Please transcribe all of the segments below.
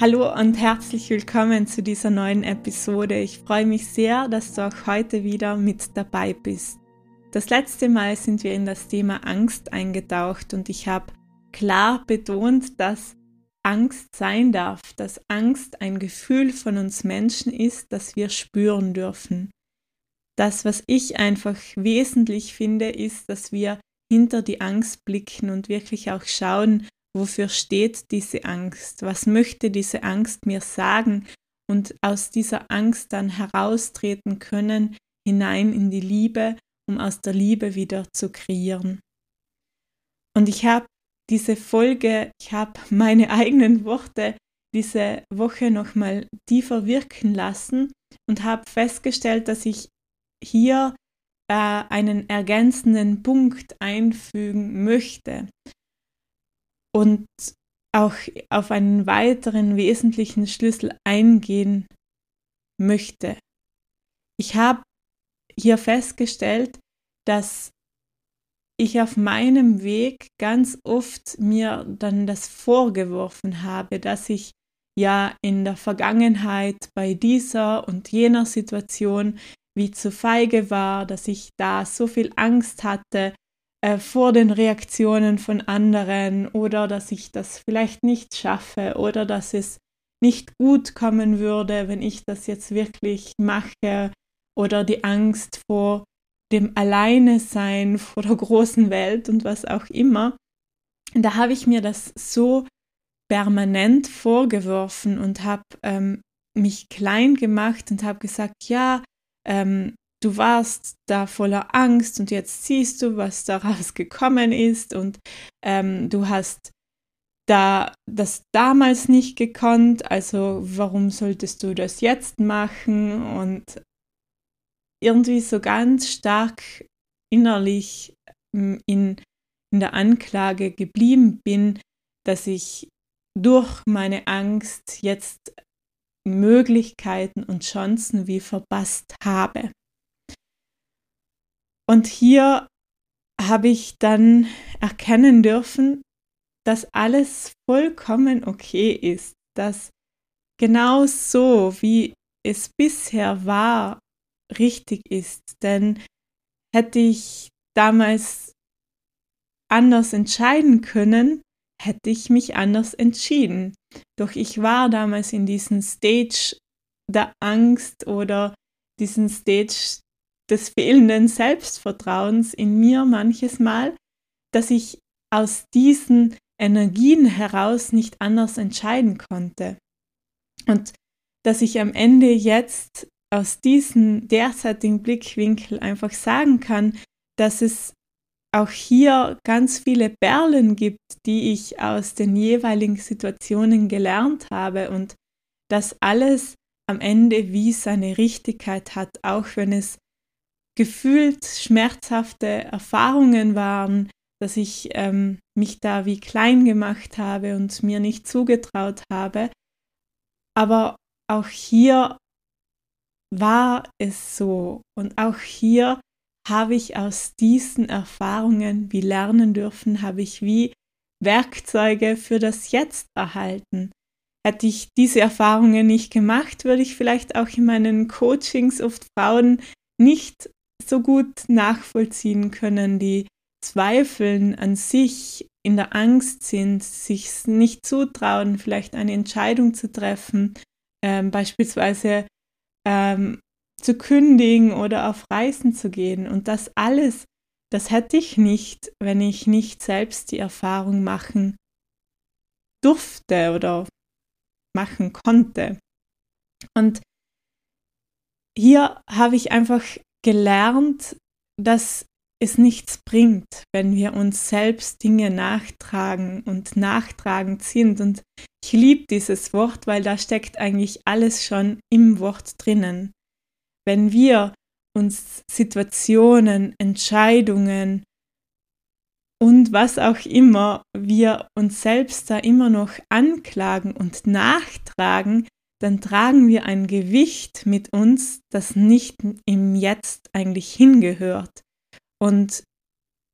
Hallo und herzlich willkommen zu dieser neuen Episode. Ich freue mich sehr, dass du auch heute wieder mit dabei bist. Das letzte Mal sind wir in das Thema Angst eingetaucht und ich habe klar betont, dass Angst sein darf, dass Angst ein Gefühl von uns Menschen ist, das wir spüren dürfen. Das, was ich einfach wesentlich finde, ist, dass wir hinter die Angst blicken und wirklich auch schauen, wofür steht diese Angst, was möchte diese Angst mir sagen? Und aus dieser Angst dann heraustreten können hinein in die Liebe, um aus der Liebe wieder zu kreieren. Und ich habe diese Folge, ich habe meine eigenen Worte diese Woche nochmal tiefer wirken lassen und habe festgestellt, dass ich hier äh, einen ergänzenden Punkt einfügen möchte und auch auf einen weiteren wesentlichen Schlüssel eingehen möchte. Ich habe hier festgestellt, dass ich auf meinem Weg ganz oft mir dann das vorgeworfen habe, dass ich ja in der Vergangenheit bei dieser und jener Situation wie zu feige war, dass ich da so viel Angst hatte, äh, vor den Reaktionen von anderen oder dass ich das vielleicht nicht schaffe oder dass es nicht gut kommen würde, wenn ich das jetzt wirklich mache oder die Angst vor dem Alleine sein, vor der großen Welt und was auch immer. Da habe ich mir das so permanent vorgeworfen und habe ähm, mich klein gemacht und habe gesagt, ja, ähm, du warst da voller Angst und jetzt siehst du, was daraus gekommen ist und ähm, du hast da das damals nicht gekonnt, also warum solltest du das jetzt machen und irgendwie so ganz stark innerlich ähm, in, in der Anklage geblieben bin, dass ich durch meine Angst jetzt Möglichkeiten und Chancen wie verpasst habe. Und hier habe ich dann erkennen dürfen, dass alles vollkommen okay ist, dass genau so, wie es bisher war, richtig ist. Denn hätte ich damals anders entscheiden können, hätte ich mich anders entschieden. Doch ich war damals in diesem Stage der Angst oder diesen Stage des fehlenden Selbstvertrauens in mir manches Mal, dass ich aus diesen Energien heraus nicht anders entscheiden konnte. Und dass ich am Ende jetzt aus diesem derzeitigen Blickwinkel einfach sagen kann, dass es auch hier ganz viele Perlen gibt, die ich aus den jeweiligen Situationen gelernt habe und dass alles am Ende wie seine Richtigkeit hat, auch wenn es gefühlt schmerzhafte Erfahrungen waren, dass ich ähm, mich da wie klein gemacht habe und mir nicht zugetraut habe. Aber auch hier war es so. Und auch hier habe ich aus diesen Erfahrungen wie lernen dürfen, habe ich wie Werkzeuge für das Jetzt erhalten. Hätte ich diese Erfahrungen nicht gemacht, würde ich vielleicht auch in meinen Coachings oft Frauen nicht so gut nachvollziehen können, die zweifeln an sich, in der Angst sind, sich nicht zutrauen, vielleicht eine Entscheidung zu treffen, ähm, beispielsweise ähm, zu kündigen oder auf Reisen zu gehen. Und das alles, das hätte ich nicht, wenn ich nicht selbst die Erfahrung machen durfte oder machen konnte. Und hier habe ich einfach gelernt, dass es nichts bringt, wenn wir uns selbst Dinge nachtragen und nachtragend sind. Und ich liebe dieses Wort, weil da steckt eigentlich alles schon im Wort drinnen. Wenn wir uns Situationen, Entscheidungen und was auch immer wir uns selbst da immer noch anklagen und nachtragen, dann tragen wir ein Gewicht mit uns, das nicht im Jetzt eigentlich hingehört. Und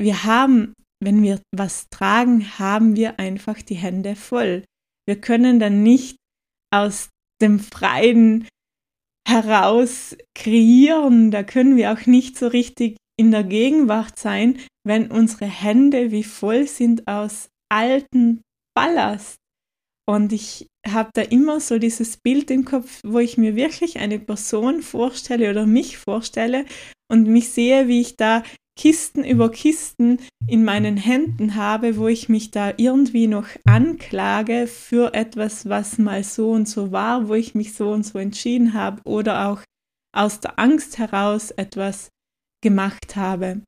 wir haben, wenn wir was tragen, haben wir einfach die Hände voll. Wir können dann nicht aus dem Freien heraus kreieren, da können wir auch nicht so richtig in der Gegenwart sein, wenn unsere Hände wie voll sind aus alten Ballast. Und ich habe da immer so dieses Bild im Kopf, wo ich mir wirklich eine Person vorstelle oder mich vorstelle und mich sehe, wie ich da Kisten über Kisten in meinen Händen habe, wo ich mich da irgendwie noch anklage für etwas, was mal so und so war, wo ich mich so und so entschieden habe oder auch aus der Angst heraus etwas gemacht habe.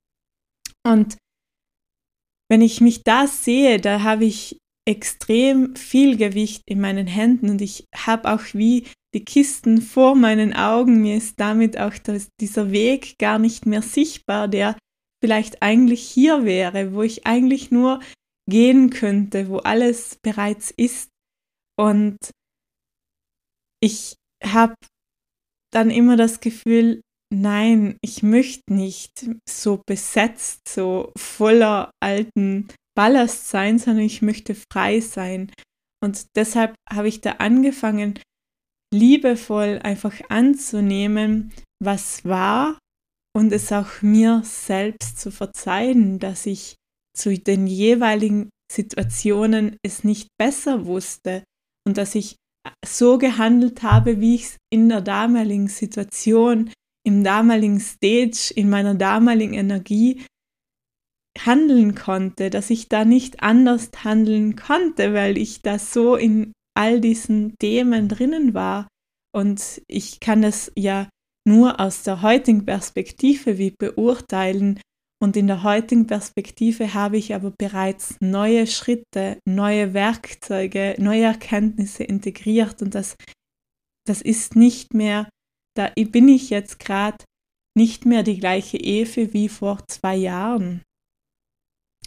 Und wenn ich mich da sehe, da habe ich extrem viel Gewicht in meinen Händen und ich habe auch wie die Kisten vor meinen Augen. Mir ist damit auch das, dieser Weg gar nicht mehr sichtbar, der vielleicht eigentlich hier wäre, wo ich eigentlich nur gehen könnte, wo alles bereits ist. Und ich habe dann immer das Gefühl, nein, ich möchte nicht so besetzt, so voller alten Ballast sein, sondern ich möchte frei sein. Und deshalb habe ich da angefangen, liebevoll einfach anzunehmen, was war und es auch mir selbst zu verzeihen, dass ich zu den jeweiligen Situationen es nicht besser wusste und dass ich so gehandelt habe, wie ich es in der damaligen Situation, im damaligen Stage, in meiner damaligen Energie handeln konnte, dass ich da nicht anders handeln konnte, weil ich da so in all diesen Themen drinnen war. Und ich kann das ja nur aus der heutigen Perspektive wie beurteilen. Und in der heutigen Perspektive habe ich aber bereits neue Schritte, neue Werkzeuge, neue Erkenntnisse integriert. Und das, das ist nicht mehr, da bin ich jetzt gerade nicht mehr die gleiche Efe wie vor zwei Jahren.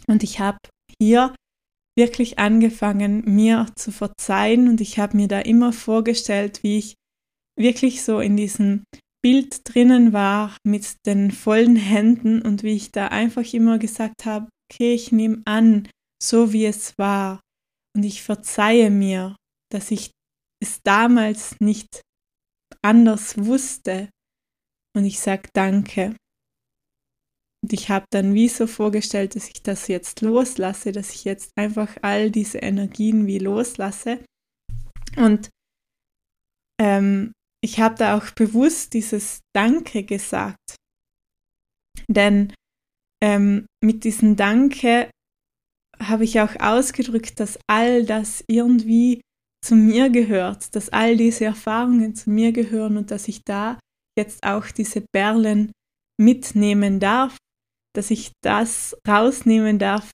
Und ich habe hier wirklich angefangen, mir zu verzeihen. Und ich habe mir da immer vorgestellt, wie ich wirklich so in diesem Bild drinnen war mit den vollen Händen und wie ich da einfach immer gesagt habe, okay, ich nehme an, so wie es war. Und ich verzeihe mir, dass ich es damals nicht anders wusste. Und ich sage danke. Und ich habe dann wie so vorgestellt, dass ich das jetzt loslasse, dass ich jetzt einfach all diese Energien wie loslasse. Und ähm, ich habe da auch bewusst dieses Danke gesagt. Denn ähm, mit diesem Danke habe ich auch ausgedrückt, dass all das irgendwie zu mir gehört, dass all diese Erfahrungen zu mir gehören und dass ich da jetzt auch diese Perlen mitnehmen darf dass ich das rausnehmen darf,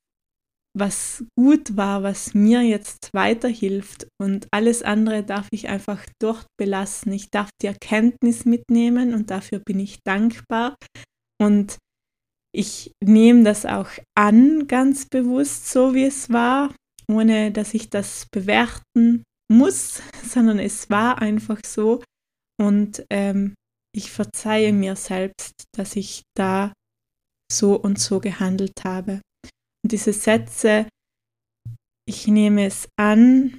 was gut war, was mir jetzt weiterhilft. Und alles andere darf ich einfach dort belassen. Ich darf die Erkenntnis mitnehmen und dafür bin ich dankbar. Und ich nehme das auch an, ganz bewusst, so wie es war, ohne dass ich das bewerten muss, sondern es war einfach so. Und ähm, ich verzeihe mir selbst, dass ich da so und so gehandelt habe. Und diese Sätze, ich nehme es an,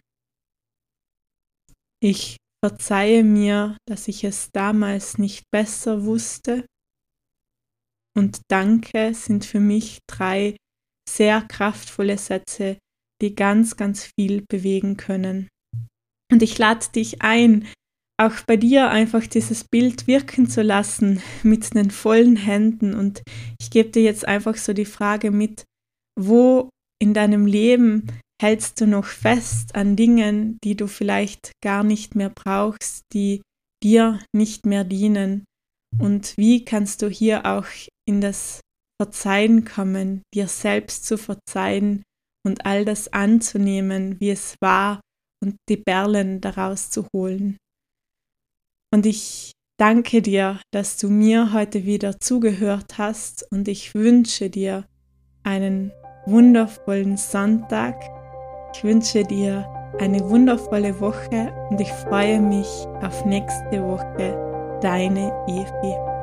ich verzeihe mir, dass ich es damals nicht besser wusste. Und danke sind für mich drei sehr kraftvolle Sätze, die ganz, ganz viel bewegen können. Und ich lade dich ein, auch bei dir einfach dieses Bild wirken zu lassen mit den vollen Händen. Und ich gebe dir jetzt einfach so die Frage mit, wo in deinem Leben hältst du noch fest an Dingen, die du vielleicht gar nicht mehr brauchst, die dir nicht mehr dienen? Und wie kannst du hier auch in das Verzeihen kommen, dir selbst zu verzeihen und all das anzunehmen, wie es war und die Perlen daraus zu holen? Und ich danke dir, dass du mir heute wieder zugehört hast und ich wünsche dir einen wundervollen Sonntag. Ich wünsche dir eine wundervolle Woche und ich freue mich auf nächste Woche. Deine Evi.